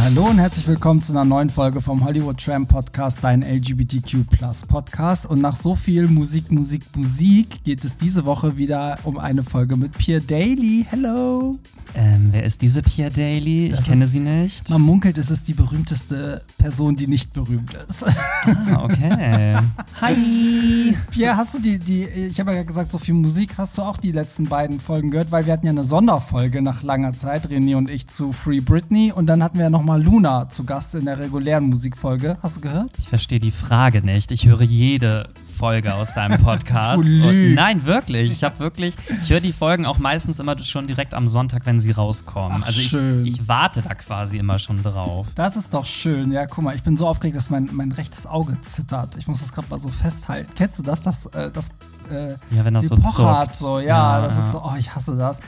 Hallo und herzlich willkommen zu einer neuen Folge vom Hollywood Tramp Podcast, dein LGBTQ Podcast. Und nach so viel Musik, Musik, Musik geht es diese Woche wieder um eine Folge mit Pierre Daly. Hello! Ähm, wer ist diese Pierre Daly? Ich kenne sie nicht. Man munkelt, es ist die berühmteste Person, die nicht berühmt ist. Ah, okay. Hi! Pierre, hast du die, die ich habe ja gesagt, so viel Musik, hast du auch die letzten beiden Folgen gehört? Weil wir hatten ja eine Sonderfolge nach langer Zeit, René und ich, zu Free Britney. Und dann hatten wir ja nochmal Luna zu Gast in der regulären Musikfolge. Hast du gehört? Ich verstehe die Frage nicht. Ich höre jede Folge aus deinem Podcast. Und, nein, wirklich. Ich habe wirklich, ich höre die Folgen auch meistens immer schon direkt am Sonntag, wenn sie rauskommen. Ach, also ich, ich warte da quasi immer schon drauf. Das ist doch schön. Ja, guck mal, ich bin so aufgeregt, dass mein, mein rechtes Auge zittert. Ich muss das gerade mal so festhalten. Kennst du das? Das, äh, das äh, Ja, wenn das so zuckt. so, ja, Ja, das ist so, oh, ich hasse das.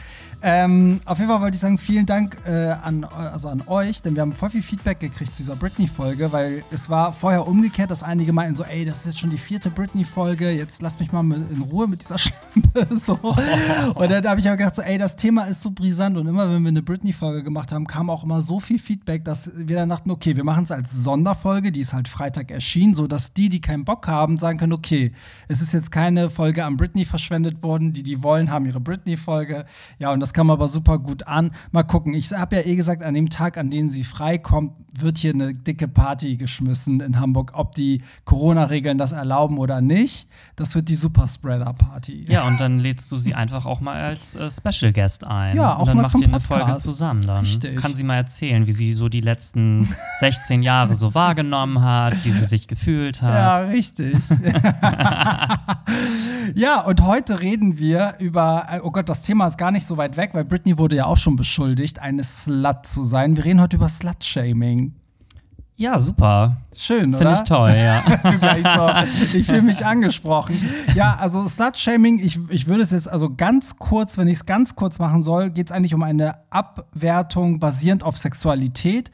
Ähm, auf jeden Fall wollte ich sagen, vielen Dank äh, an, also an euch, denn wir haben voll viel Feedback gekriegt zu dieser Britney-Folge, weil es war vorher umgekehrt, dass einige meinten so, ey, das ist jetzt schon die vierte Britney-Folge, jetzt lasst mich mal in Ruhe mit dieser Schlampe. so. Und dann habe ich auch gedacht, so, ey, das Thema ist so brisant und immer, wenn wir eine Britney-Folge gemacht haben, kam auch immer so viel Feedback, dass wir dann dachten, okay, wir machen es als Sonderfolge, die ist halt Freitag erschienen, sodass die, die keinen Bock haben, sagen können, okay, es ist jetzt keine Folge an Britney verschwendet worden, die, die wollen, haben ihre Britney-Folge. Ja, und das kam aber super gut an. Mal gucken, ich habe ja eh gesagt, an dem Tag, an dem sie freikommt, wird hier eine dicke Party geschmissen in Hamburg. Ob die Corona-Regeln das erlauben oder nicht, das wird die Superspreader-Party. Ja, und dann lädst du sie einfach auch mal als äh, Special Guest ein. Ja, auch und dann mal macht zum ihr eine. Folge zusammen. Dann Richtig. kann sie mal erzählen, wie sie so die letzten 16 Jahre so wahrgenommen hat, wie sie sich gefühlt hat. Ja, richtig. ja, und heute reden wir über, äh, oh Gott, das Thema ist gar nicht so weit weg, weil Britney wurde ja auch schon beschuldigt, eine Slut zu sein. Wir reden heute über Slut-Shaming. Ja, super. Schön, Finde oder? ich toll, ja. so. Ich fühle mich angesprochen. Ja, also Slut-Shaming, ich, ich würde es jetzt also ganz kurz, wenn ich es ganz kurz machen soll, geht es eigentlich um eine Abwertung basierend auf Sexualität.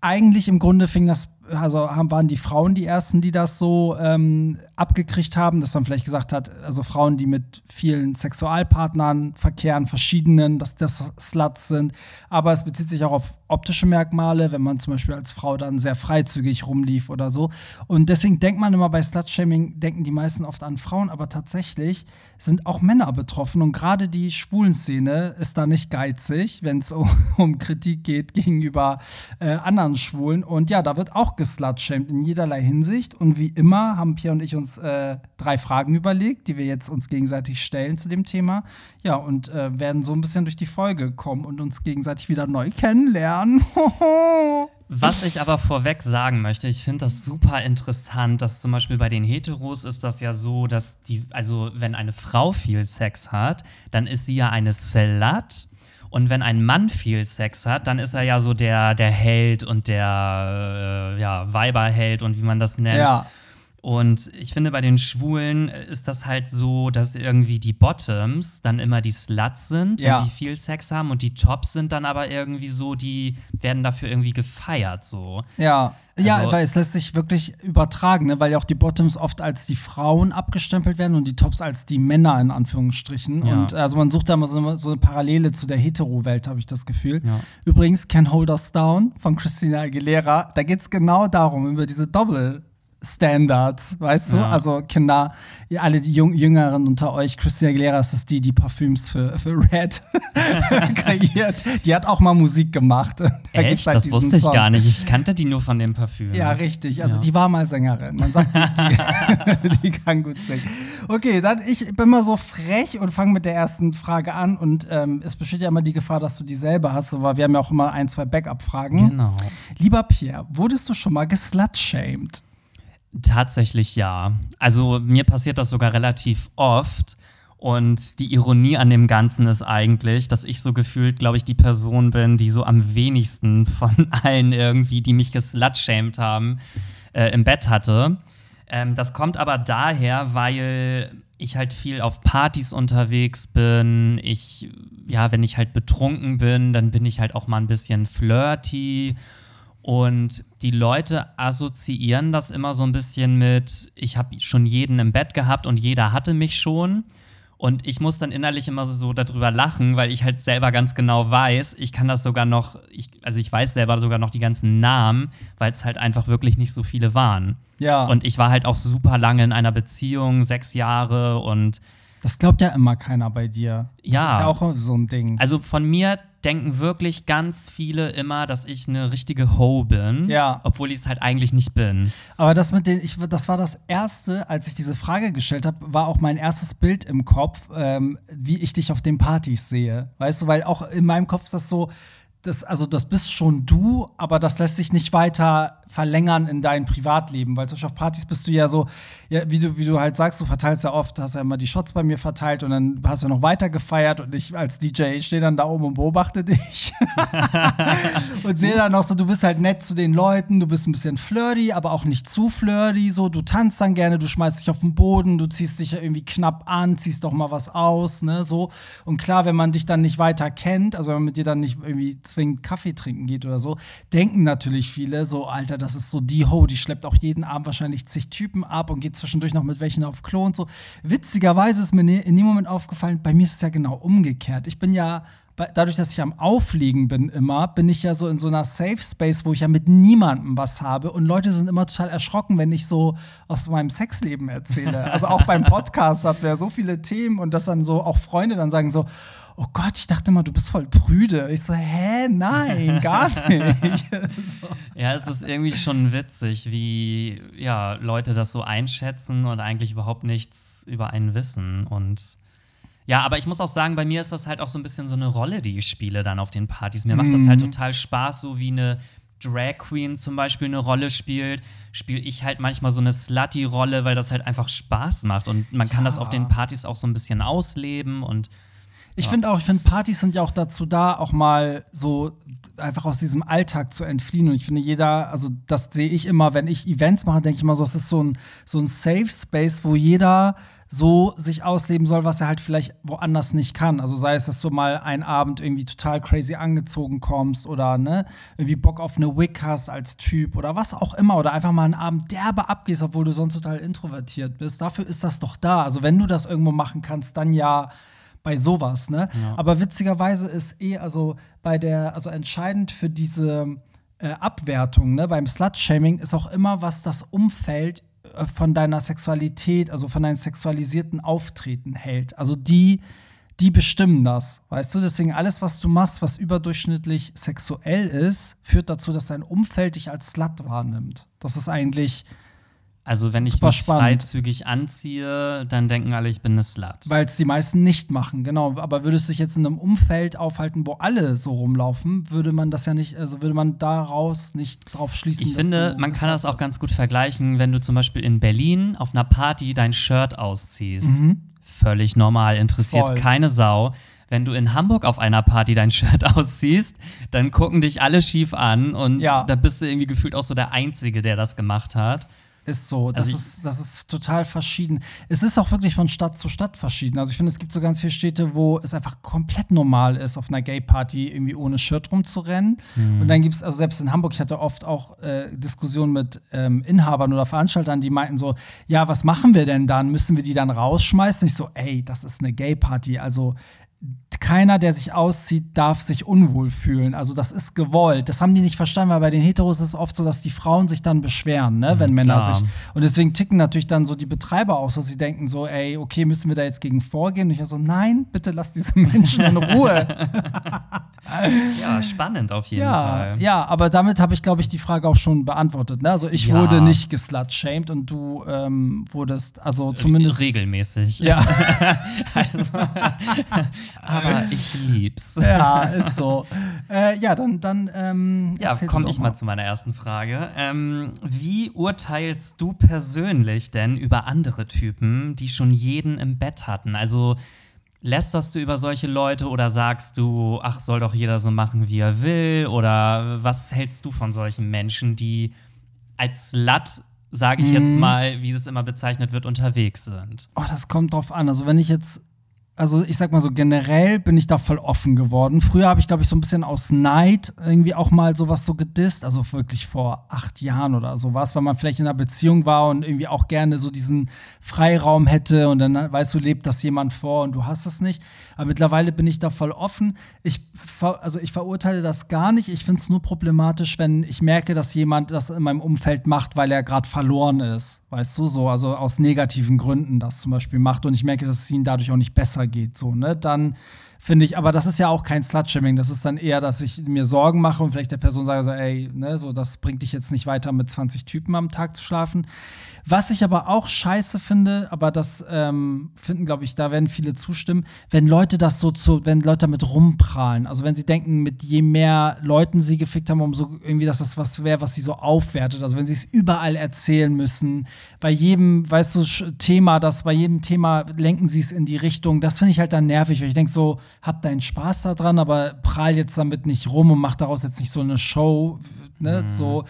Eigentlich im Grunde fing das, also haben, waren die Frauen die ersten, die das so ähm, abgekriegt haben, dass man vielleicht gesagt hat, also Frauen, die mit vielen Sexualpartnern verkehren, verschiedenen, dass das Sluts sind. Aber es bezieht sich auch auf optische Merkmale, wenn man zum Beispiel als Frau dann sehr freizügig rumlief oder so. Und deswegen denkt man immer bei Slut-Shaming, denken die meisten oft an Frauen, aber tatsächlich sind auch Männer betroffen. Und gerade die schwulen Szene ist da nicht geizig, wenn es um, Kritik geht gegenüber äh, anderen Schwulen. Und ja, da wird auch geslutshamed in jederlei Hinsicht. Und wie immer haben Pierre und ich uns äh, drei Fragen überlegt, die wir jetzt uns gegenseitig stellen zu dem Thema. Ja, und äh, werden so ein bisschen durch die Folge kommen und uns gegenseitig wieder neu kennenlernen. Was ich aber vorweg sagen möchte, ich finde das super interessant, dass zum Beispiel bei den Heteros ist das ja so, dass die, also wenn eine Frau viel Sex hat, dann ist sie ja eine Slut. Und wenn ein Mann viel Sex hat, dann ist er ja so der, der Held und der äh, ja, Weiberheld und wie man das nennt. ja. Und ich finde, bei den Schwulen ist das halt so, dass irgendwie die Bottoms dann immer die Sluts sind, Ja. die viel Sex haben und die Tops sind dann aber irgendwie so, die werden dafür irgendwie gefeiert so. Ja. Ja, Also- weil es lässt sich wirklich übertragen, ne? weil ja auch die Bottoms oft als die Frauen abgestempelt werden und die Tops als die Männer in Anführungsstrichen. Ja. Und also man sucht da mal so eine, so eine Parallele zu der Hetero-Welt, habe ich das Gefühl. Ja. Übrigens, Can Hold Us Down von Christina Aguilera, da geht es genau darum, über diese Doppel- Standards, weißt du? Ja. Also Kinder, alle die Jung Jüngeren unter euch, Christina Aguilera ist das die, die Parfüms für, für Red kreiert. Die hat auch mal Musik gemacht. Da Echt? halt Das wusste ich Song. gar nicht. Ich kannte die nur von dem Parfüm. Ja, richtig. Also Ja. die war mal Sängerin. Man sagt, die, die, die kann gut singen. Okay, dann ich bin mal so frech und fange mit der ersten Frage an. Und ähm, es besteht ja immer die Gefahr, dass du die selber hast, aber wir haben ja auch immer ein, zwei Backup-Fragen. Genau. Lieber Pierre, wurdest du schon mal geslutshamed? Tatsächlich ja. Also mir passiert das sogar relativ oft. Und die Ironie an dem Ganzen ist eigentlich, dass ich so gefühlt, glaube ich, die Person bin, die so am wenigsten von allen irgendwie, die mich geslutshamed haben, äh, im Bett hatte. Ähm, das kommt aber daher, weil ich halt viel auf Partys unterwegs bin. Ich, ja, wenn ich halt betrunken bin, dann bin ich halt auch mal ein bisschen flirty. Und die Leute assoziieren das immer so ein bisschen mit, ich habe schon jeden im Bett gehabt und jeder hatte mich schon. Und ich muss dann innerlich immer so, darüber lachen, weil ich halt selber ganz genau weiß, ich kann das sogar noch, ich, also ich weiß selber sogar noch die ganzen Namen, weil es halt einfach wirklich nicht so viele waren. Ja. Und ich war halt auch super lange in einer Beziehung, sechs Jahre und Das glaubt ja immer keiner bei dir. Das Ja. ist ja auch so ein Ding. also von mir denken wirklich ganz viele immer, dass ich eine richtige Ho bin, Ja. obwohl ich es halt eigentlich nicht bin. Aber das mit den, ich, das war das erste, als ich diese Frage gestellt habe, war auch mein erstes Bild im Kopf, ähm, wie ich dich auf den Partys sehe. Weißt du, weil auch in meinem Kopf ist das so, das, also das bist schon du, aber das lässt sich nicht weiter verlängern in dein Privatleben. Weil zum Beispiel auf Partys bist du ja so, ja, wie, du, wie du halt sagst, du verteilst ja oft, hast ja immer die Shots bei mir verteilt und dann hast du noch weiter gefeiert und ich als DJ stehe dann da oben und beobachte dich. und sehe dann noch so, du bist halt nett zu den Leuten, du bist ein bisschen flirty, aber auch nicht zu flirty, so, du tanzt dann gerne, du schmeißt dich auf den Boden, du ziehst dich ja irgendwie knapp an, ziehst doch mal was aus, ne, so. Und klar, wenn man dich dann nicht weiter kennt, also wenn man mit dir dann nicht irgendwie zwingend Kaffee trinken geht oder so, denken natürlich viele so, Alter, das ist so die Ho, die schleppt auch jeden Abend wahrscheinlich zig Typen ab und geht zwischendurch noch mit welchen auf Klo und so. Witzigerweise ist mir ne- in dem Moment aufgefallen, bei mir ist es ja genau umgekehrt. Ich bin ja dadurch, dass ich am Auflegen bin immer, bin ich ja so in so einer Safe Space, wo ich ja mit niemandem was habe. Und Leute sind immer total erschrocken, wenn ich so aus meinem Sexleben erzähle. Also auch beim Podcast habt ihr ja so viele Themen und dass dann so auch Freunde dann sagen so, oh Gott, ich dachte mal, du bist voll prüde. Ich so, hä, nein, gar nicht. so. Ja, es ist irgendwie schon witzig, wie ja, Leute das so einschätzen und eigentlich überhaupt nichts über einen wissen. Und ja, aber ich muss auch sagen, bei mir ist das halt auch so ein bisschen so eine Rolle, die ich spiele dann auf den Partys. Mir macht das halt total Spaß, so wie eine Drag Queen zum Beispiel eine Rolle spielt, spiele ich halt manchmal so eine Slutty-Rolle, weil das halt einfach Spaß macht. Und man kann das auf den Partys auch so ein bisschen ausleben und Ich finde auch, ich finde, Partys sind ja auch dazu da, auch mal so einfach aus diesem Alltag zu entfliehen. Und ich finde, jeder, also das sehe ich immer, wenn ich Events mache, denke ich immer so, es ist so ein, so ein Safe Space, wo jeder so sich ausleben soll, was er halt vielleicht woanders nicht kann. Also sei es, dass du mal einen Abend irgendwie total crazy angezogen kommst oder ne, irgendwie Bock auf eine Wig hast als Typ oder was auch immer. Oder einfach mal einen Abend derbe abgehst, obwohl du sonst total introvertiert bist. Dafür ist das doch da. Also wenn du das irgendwo machen kannst, dann ja bei sowas, ne? Aber witzigerweise ist eh, also bei der, also entscheidend für diese äh, Abwertung, ne, beim Slut-Shaming ist auch immer, was das Umfeld äh, von deiner Sexualität, also von deinem sexualisierten Auftreten hält. Also die, die bestimmen das, weißt du? Deswegen alles, was du machst, was überdurchschnittlich sexuell ist, führt dazu, dass dein Umfeld dich als Slut wahrnimmt. Das ist eigentlich, also wenn ich Super mich spannend. freizügig anziehe, dann denken alle, ich bin eine Slut. weil es die meisten nicht machen, genau. Aber würdest du dich jetzt in einem Umfeld aufhalten, wo alle so rumlaufen, würde man das ja nicht, also würde man daraus nicht drauf schließen. Ich finde, man kann das auch ganz gut vergleichen, wenn du zum Beispiel in Berlin auf einer Party dein Shirt ausziehst. Völlig normal, interessiert Mhm. Voll. keine Sau. Wenn du in Hamburg auf einer Party dein Shirt ausziehst, dann gucken dich alle schief an und Ja. da bist du irgendwie gefühlt auch so der Einzige, der das gemacht hat. Ist so. Das, Also ist, das ist total verschieden. Es ist auch wirklich von Stadt zu Stadt verschieden. Also ich finde, es gibt so ganz viele Städte, wo es einfach komplett normal ist, auf einer Gay-Party irgendwie ohne Shirt rumzurennen. Und dann gibt es, also selbst in Hamburg, ich hatte oft auch äh, Diskussionen mit ähm, Inhabern oder Veranstaltern, die meinten so, ja, was machen wir denn dann? Müssen wir die dann rausschmeißen? Ich so, ey, das ist eine Gay-Party. Also keiner, der sich auszieht, darf sich unwohl fühlen. Also das ist gewollt. Das haben die nicht verstanden, weil bei den Heteros ist es oft so, dass die Frauen sich dann beschweren, ne, wenn Männer klar. sich. Und deswegen ticken natürlich dann so die Betreiber aus, dass sie denken so, ey, okay, müssen wir da jetzt gegen vorgehen? Und ich war so, nein, bitte lass diese Menschen in Ruhe. Ja, spannend auf jeden ja, Fall. ja, aber damit habe ich, glaube ich, die Frage auch schon beantwortet. Ne? Also ich Ja. wurde nicht geslut-shamed und du ähm, wurdest, also zumindest. regelmäßig. ja. Also, aber ich lieb's. ja, ist so. Äh, ja, dann, dann ähm, Ja, komme ich mal zu meiner ersten Frage. Ähm, wie urteilst du persönlich denn über andere Typen, die schon jeden im Bett hatten? Also lästerst du über solche Leute oder sagst du, ach, soll doch jeder so machen, wie er will? Oder was hältst du von solchen Menschen, die als Slut, sage ich jetzt mal, wie es immer bezeichnet wird, unterwegs sind? Oh, das kommt drauf an. Also wenn ich jetzt also ich sag mal so, generell bin ich da voll offen geworden. Früher habe ich, glaube ich, so ein bisschen aus Neid irgendwie auch mal sowas so gedisst. Also wirklich vor acht Jahren oder sowas, weil man vielleicht in einer Beziehung war und irgendwie auch gerne so diesen Freiraum hätte und dann weißt du, lebt das jemand vor und du hast es nicht. Aber mittlerweile bin ich da voll offen. Ich, also ich verurteile das gar nicht. Ich finde es nur problematisch, wenn ich merke, dass jemand das in meinem Umfeld macht, weil er gerade verloren ist. Weißt du, so, also aus negativen Gründen das zum Beispiel macht und ich merke, dass es ihnen dadurch auch nicht besser geht, so, ne, dann finde ich, aber das ist ja auch kein Slutshaming, das ist dann eher, dass ich mir Sorgen mache und vielleicht der Person sage so, ey, ne, so, das bringt dich jetzt nicht weiter, mit 20 Typen am Tag zu schlafen. Was ich aber auch scheiße finde, aber das ähm, finden, glaube ich, da werden viele zustimmen, wenn Leute das so zu, wenn Leute damit rumprahlen. Also wenn sie denken, mit je mehr Leuten sie gefickt haben, umso irgendwie, dass das was wäre, was sie so aufwertet. Also wenn sie es überall erzählen müssen, bei jedem, weißt du, Thema, das bei jedem Thema lenken sie es in die Richtung. Das finde ich halt dann nervig, weil ich denke so, hab deinen Spaß daran, aber prahl jetzt damit nicht rum und mach daraus jetzt nicht so eine Show, ne, mhm. so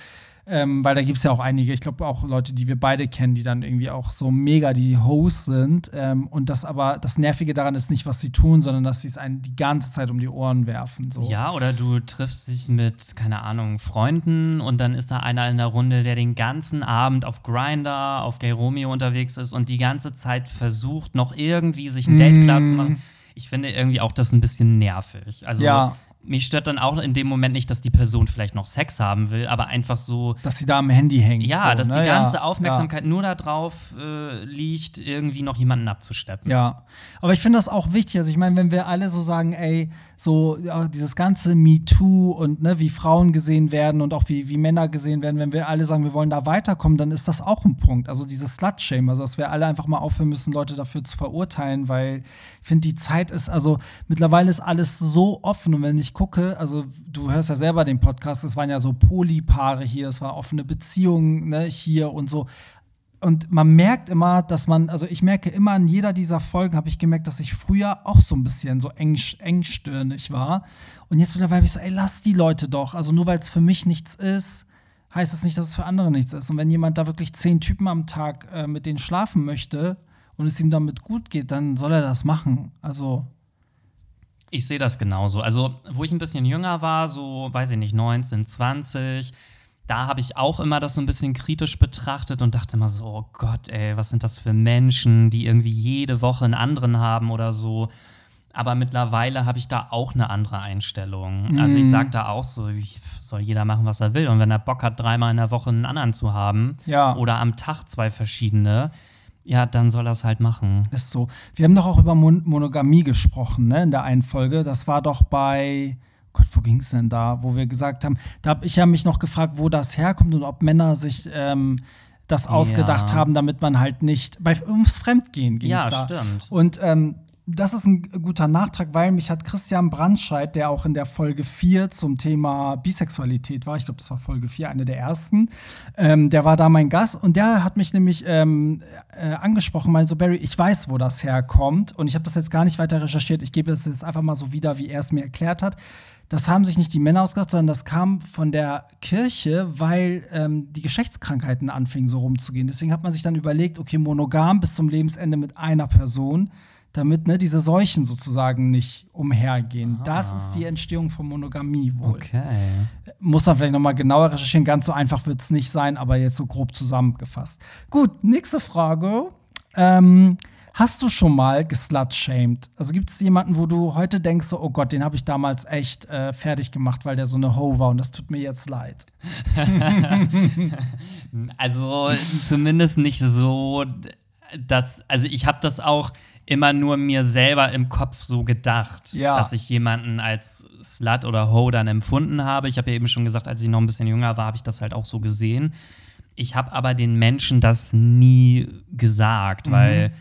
ähm, weil da gibt es ja auch einige, ich glaube auch Leute, die wir beide kennen, die dann irgendwie auch so mega die Hosts sind. Ähm, und das aber, das Nervige daran ist nicht, was sie tun, sondern dass sie es einen die ganze Zeit um die Ohren werfen. So. Ja, oder du triffst dich mit, keine Ahnung, Freunden und dann ist da einer in der Runde, der den ganzen Abend auf Grinder, auf Gay Romeo unterwegs ist und die ganze Zeit versucht, noch irgendwie sich ein Date mm. klar zu machen ich finde irgendwie auch das ein bisschen nervig. Also ja mich stört dann auch in dem Moment nicht, dass die Person vielleicht noch Sex haben will, aber einfach so. Dass sie da am Handy hängt. Ja, so, dass ne? die ganze ja, Aufmerksamkeit ja. nur darauf äh, liegt, irgendwie noch jemanden abzusteppen. Ja, aber ich finde das auch wichtig. Also, ich meine, wenn wir alle so sagen, ey, so ja, dieses ganze MeToo und ne, wie Frauen gesehen werden und auch wie, wie Männer gesehen werden, wenn wir alle sagen, wir wollen da weiterkommen, dann ist das auch ein Punkt. Also, dieses Slut-Shame, also, dass wir alle einfach mal aufhören müssen, Leute dafür zu verurteilen, weil ich finde, die Zeit ist, also, mittlerweile ist alles so offen und wenn ich gucke, also du hörst ja selber den Podcast, es waren ja so Polypaare hier, es war offene Beziehungen ne, hier und so. Und man merkt immer, dass man, also ich merke immer in jeder dieser Folgen, habe ich gemerkt, dass ich früher auch so ein bisschen so eng, engstirnig war. Und jetzt mittlerweile bin ich so, ey, lass die Leute doch. Also nur weil es für mich nichts ist, heißt es das nicht, dass es für andere nichts ist. Und wenn jemand da wirklich zehn Typen am Tag äh, mit denen schlafen möchte und es ihm damit gut geht, dann soll er das machen. Also ich sehe das genauso. Also, wo ich ein bisschen jünger war, so, weiß ich nicht, 19, 20, da habe ich auch immer das so ein bisschen kritisch betrachtet und dachte immer so, oh Gott, ey, was sind das für Menschen, die irgendwie jede Woche einen anderen haben oder so. Aber mittlerweile habe ich da auch eine andere Einstellung. Mhm. Also ich sage da auch so, soll jeder machen, was er will. Und wenn er Bock hat, dreimal in der Woche einen anderen zu haben ja. oder am Tag zwei verschiedene, ja, dann soll er es halt machen. Ist so. Wir haben doch auch über Mon Monogamie gesprochen, ne, in der einen Folge. Das war doch bei. Gott, wo ging es denn da? Wo wir gesagt haben, da habe ich ja mich noch gefragt, wo das herkommt und ob Männer sich ähm, das ausgedacht ja. haben, damit man halt nicht bei ums Fremdgehen ging. Ja, da. stimmt. Und ähm, das ist ein guter Nachtrag, weil mich hat Christian Brandscheid, der auch in der Folge 4 zum Thema Bisexualität war, ich glaube, das war Folge 4, eine der ersten, ähm, der war da mein Gast und der hat mich nämlich ähm, äh, angesprochen, meinte so, Barry, ich weiß, wo das herkommt und ich habe das jetzt gar nicht weiter recherchiert, ich gebe es jetzt einfach mal so wieder, wie er es mir erklärt hat. Das haben sich nicht die Männer ausgedacht, sondern das kam von der Kirche, weil ähm, die Geschlechtskrankheiten anfingen so rumzugehen. Deswegen hat man sich dann überlegt, okay, monogam bis zum Lebensende mit einer Person damit ne, diese Seuchen sozusagen nicht umhergehen. Ah. Das ist die Entstehung von Monogamie wohl. Okay. Muss man vielleicht noch mal genauer recherchieren. Ganz so einfach wird es nicht sein, aber jetzt so grob zusammengefasst. Gut, nächste Frage. Ähm, hast du schon mal geslutshamed? Also gibt es jemanden, wo du heute denkst, so, oh Gott, den habe ich damals echt äh, fertig gemacht, weil der so eine Ho war und das tut mir jetzt leid? also zumindest nicht so, dass, also ich habe das auch immer nur mir selber im Kopf so gedacht, ja. dass ich jemanden als Slut oder Ho dann empfunden habe. Ich habe ja eben schon gesagt, als ich noch ein bisschen jünger war, habe ich das halt auch so gesehen. Ich habe aber den Menschen das nie gesagt, mhm. weil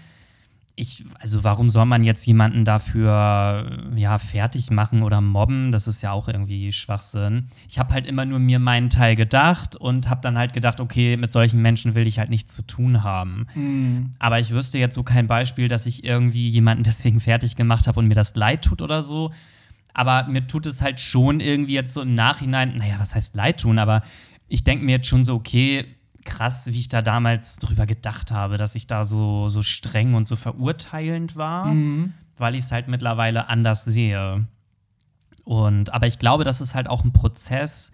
ich, also warum soll man jetzt jemanden dafür ja fertig machen oder mobben? Das ist ja auch irgendwie Schwachsinn. Ich habe halt immer nur mir meinen Teil gedacht und habe dann halt gedacht, okay, mit solchen Menschen will ich halt nichts zu tun haben. Mhm. Aber ich wüsste jetzt so kein Beispiel, dass ich irgendwie jemanden deswegen fertig gemacht habe und mir das leid tut oder so. Aber mir tut es halt schon irgendwie jetzt so im Nachhinein, naja, was heißt leid tun? Aber ich denke mir jetzt schon so, okay, krass, wie ich da damals drüber gedacht habe, dass ich da so, so streng und so verurteilend war. Mhm. weil ich es halt mittlerweile anders sehe. Und, aber ich glaube, das ist halt auch ein Prozess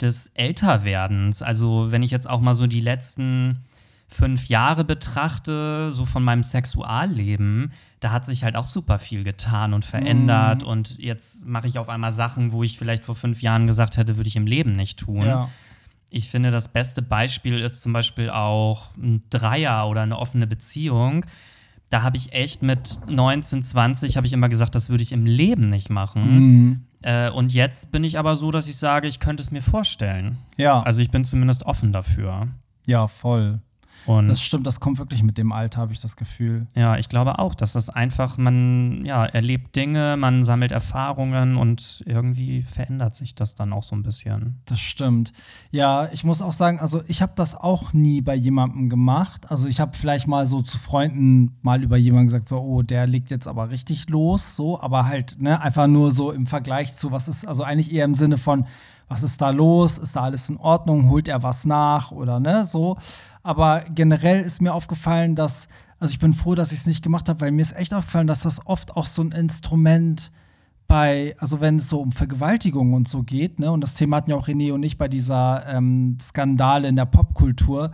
des Älterwerdens. Also, wenn ich jetzt auch mal so die letzten fünf Jahre betrachte, so von meinem Sexualleben, da hat sich halt auch super viel getan und verändert. Mhm. Und jetzt mache ich auf einmal Sachen, wo ich vielleicht vor fünf Jahren gesagt hätte, würde ich im Leben nicht tun. Ja. Ich finde, das beste Beispiel ist zum Beispiel auch ein Dreier oder eine offene Beziehung. Da habe ich echt mit 19, 20 habe ich immer gesagt, das würde ich im Leben nicht machen. Mhm. Äh, und jetzt bin ich aber so, dass ich sage, ich könnte es mir vorstellen. Ja, Also ich bin zumindest offen dafür. ja, voll. Und Das stimmt, das kommt wirklich mit dem Alter, habe ich das Gefühl. ja, ich glaube auch, dass das einfach, man ja, erlebt Dinge, man sammelt Erfahrungen und irgendwie verändert sich das dann auch so ein bisschen. Das stimmt. Ja, ich muss auch sagen, also ich habe das auch nie bei jemandem gemacht. Also ich habe vielleicht mal so zu Freunden mal über jemanden gesagt, so, oh, der legt jetzt aber richtig los, so, aber halt, ne, einfach nur so im Vergleich zu, was ist, also eigentlich eher im Sinne von, was ist da los? Ist da alles in Ordnung? Holt er was nach oder ne, so. Aber generell ist mir aufgefallen, dass, also ich bin froh, dass ich es nicht gemacht habe, weil mir ist echt aufgefallen, dass das oft auch so ein Instrument bei, also wenn es so um Vergewaltigung und so geht, ne, und das Thema hatten ja auch René und ich bei dieser ähm, Skandale in der Popkultur,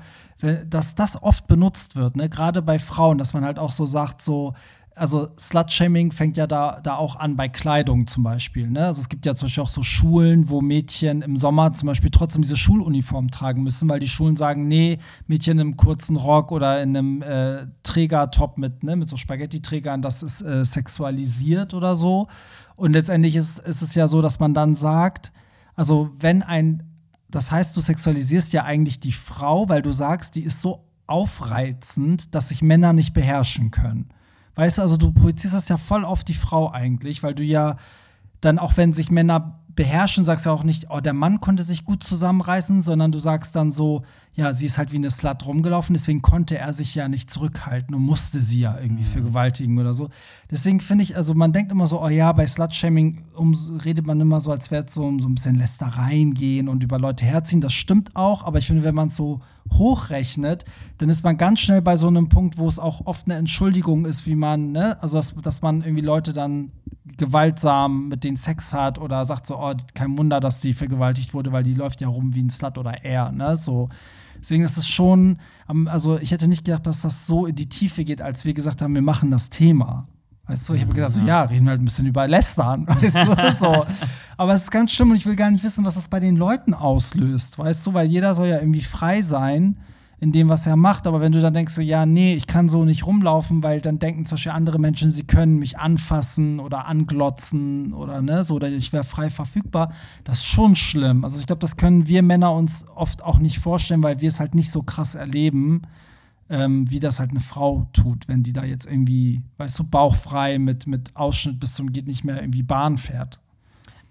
dass das oft benutzt wird, ne, gerade bei Frauen, dass man halt auch so sagt, so, also Slut-Shaming fängt ja da, da auch an bei Kleidung zum Beispiel. Ne? Also es gibt ja zum Beispiel auch so Schulen, wo Mädchen im Sommer zum Beispiel trotzdem diese Schuluniform tragen müssen, weil die Schulen sagen, nee, Mädchen im kurzen Rock oder in einem äh, Trägertop mit, ne, mit so Spaghetti-Trägern, das ist äh, sexualisiert oder so. Und letztendlich ist, ist es ja so, dass man dann sagt, also wenn ein, das heißt, du sexualisierst ja eigentlich die Frau, weil du sagst, die ist so aufreizend, dass sich Männer nicht beherrschen können. Weißt du, also du projizierst das ja voll auf die Frau eigentlich, weil du ja dann auch wenn sich Männer beherrschen, sagst du ja auch nicht, oh, der Mann konnte sich gut zusammenreißen, sondern du sagst dann so, ja, sie ist halt wie eine Slut rumgelaufen, deswegen konnte er sich ja nicht zurückhalten und musste sie ja irgendwie vergewaltigen oder so. Deswegen finde ich, also man denkt immer so, oh ja, bei Slut-Shaming um, redet man immer so, als wäre es so, um so ein bisschen Lästereien gehen und über Leute herziehen. Das stimmt auch, aber ich finde, wenn man es so hochrechnet, dann ist man ganz schnell bei so einem Punkt, wo es auch oft eine Entschuldigung ist, wie man, ne, also dass, dass man irgendwie Leute dann gewaltsam mit denen Sex hat oder sagt so, oh, kein Wunder, dass die vergewaltigt wurde, weil die läuft ja rum wie ein Slut oder er, ne, so. Deswegen ist es schon, also ich hätte nicht gedacht, dass das so in die Tiefe geht, als wir gesagt haben, wir machen das Thema. Weißt du, ich habe gedacht, so, ja, reden wir halt ein bisschen über Lästern, weißt du, so. Aber es ist ganz schlimm und ich will gar nicht wissen, was das bei den Leuten auslöst, weißt du, weil jeder soll ja irgendwie frei sein in dem, was er macht. Aber wenn du dann denkst, so, ja, nee, ich kann so nicht rumlaufen, weil dann denken zum Beispiel andere Menschen, sie können mich anfassen oder anglotzen oder ne, so, oder ich wäre frei verfügbar, das ist schon schlimm. Also ich glaube, das können wir Männer uns oft auch nicht vorstellen, weil wir es halt nicht so krass erleben ähm, wie das halt eine Frau tut, wenn die da jetzt irgendwie, weißt du, bauchfrei mit, mit Ausschnitt bis zum geht nicht mehr irgendwie Bahn fährt.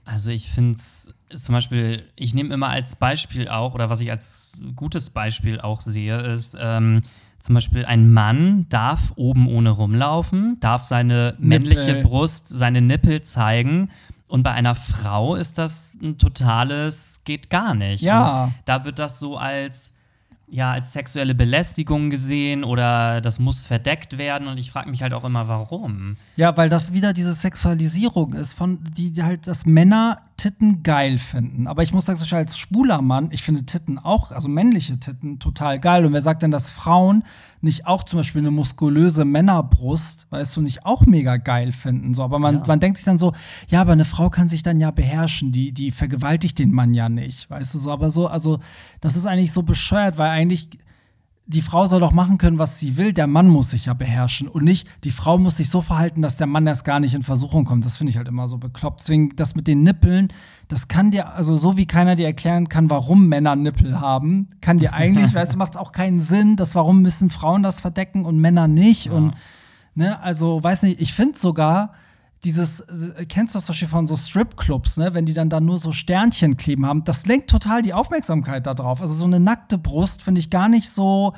Also ich finde es zum Beispiel, ich nehme immer als Beispiel auch, oder was ich als gutes Beispiel auch sehe, ist ähm, zum Beispiel ein Mann darf oben ohne rumlaufen, darf seine männliche Nippel. Brust, seine Nippel zeigen. Und bei einer Frau ist das ein totales, geht gar nicht. Ja. Und da wird das so als ja, als sexuelle Belästigung gesehen oder das muss verdeckt werden und ich frage mich halt auch immer, warum. Ja, weil das wieder diese Sexualisierung ist, von die, die halt, dass Männer Titten geil finden. Aber ich muss sagen, als schwuler Mann, ich finde Titten auch, also männliche Titten, total geil. Und wer sagt denn, dass Frauen nicht auch zum Beispiel eine muskulöse Männerbrust, weißt du, nicht auch mega geil finden? So, aber man, Ja. man denkt sich dann so, ja, aber eine Frau kann sich dann ja beherrschen, die, die vergewaltigt den Mann ja nicht, weißt du so. Aber so, also, das ist eigentlich so bescheuert, weil eigentlich die Frau soll doch machen können, was sie will. Der Mann muss sich ja beherrschen und nicht, die Frau muss sich so verhalten, dass der Mann erst gar nicht in Versuchung kommt. Das finde ich halt immer so bekloppt. Deswegen, das mit den Nippeln, das kann dir, also so wie keiner dir erklären kann, warum Männer Nippel haben, kann dir eigentlich, weißt du, macht es auch keinen Sinn, dass warum müssen Frauen das verdecken und Männer nicht. Und, ne, also, weiß nicht, ich finde sogar, dieses, äh, kennst du das zum Beispiel von so Stripclubs, ne? wenn die dann da nur so Sternchen kleben haben, das lenkt total die Aufmerksamkeit da drauf. Also so eine nackte Brust finde ich gar nicht so,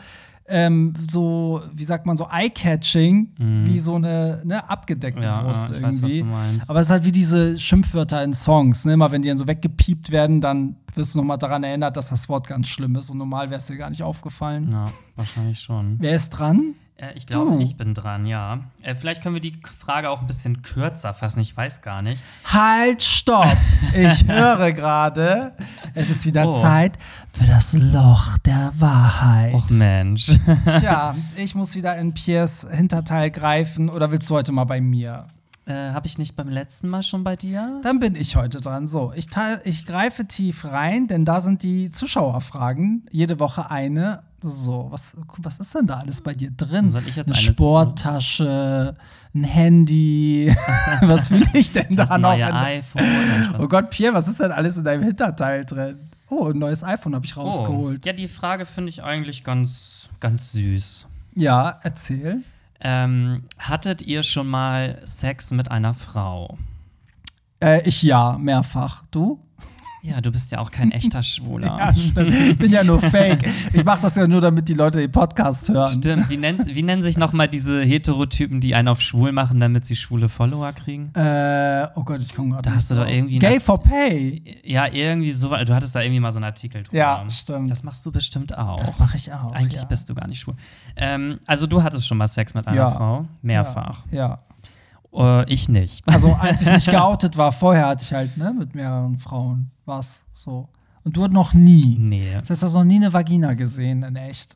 ähm, so, wie sagt man, so eye-catching, wie so eine ne, abgedeckte Mhm. Ja, Brust ja, weiß, irgendwie. meinst. Aber es ist halt wie diese Schimpfwörter in Songs, ne? Immer wenn die dann so weggepiept werden, dann wirst du noch mal daran erinnert, dass das Wort ganz schlimm ist und normal wäre es dir gar nicht aufgefallen. Ja, wahrscheinlich schon. Wer ist dran? Äh, ich glaube, Du. ich bin dran, ja. Äh, vielleicht können wir die Frage auch ein bisschen kürzer fassen, ich weiß gar nicht. Halt, stopp! Ich höre gerade, es ist wieder Oh. Zeit für das Loch der Wahrheit. Och Mensch. Tja, ich muss wieder in Piers Hinterteil greifen oder willst du heute mal bei mir? äh, Habe ich nicht beim letzten Mal schon bei dir? Dann bin ich heute dran. So, ich, ich greife tief rein, denn da sind die Zuschauerfragen. Jede Woche eine. So, was, was ist denn da alles bei dir drin? Soll ich jetzt eine? Sporttasche, ein Handy. was will ich denn da noch? neue iPhone. Oh Gott, Pierre, was ist denn alles in deinem Hinterteil drin? Oh, ein neues iPhone habe ich rausgeholt. Oh. Ja, die Frage finde ich eigentlich ganz, ganz süß. Ja, erzähl. Ähm, hattet ihr schon mal Sex mit einer Frau? Äh, ich ja, mehrfach. Du? Ja, du bist ja auch kein echter Schwuler. Ja, stimmt. Ich bin ja nur fake. Ich mache das ja nur, damit die Leute den Podcast hören. Stimmt. Wie, nennt, wie nennen sich nochmal diese Heterotypen, die einen auf schwul machen, damit sie schwule Follower kriegen? Äh, oh Gott, ich komme gerade. Da hast du doch irgendwie Gay for Pay. Ja, irgendwie so. Du hattest da irgendwie mal so einen Artikel drüber. Ja, stimmt. Das machst du bestimmt auch. Das mache ich auch. Eigentlich ja. bist du gar nicht schwul. Ähm, also du hattest schon mal Sex mit einer Ja. Frau? Mehrfach. Ja. Äh, ich nicht. Also, als ich nicht geoutet war, vorher hatte ich halt, ne, mit mehreren Frauen. Was so. Und du noch nie. Nee. Das heißt, du hast noch nie eine Vagina gesehen, in echt.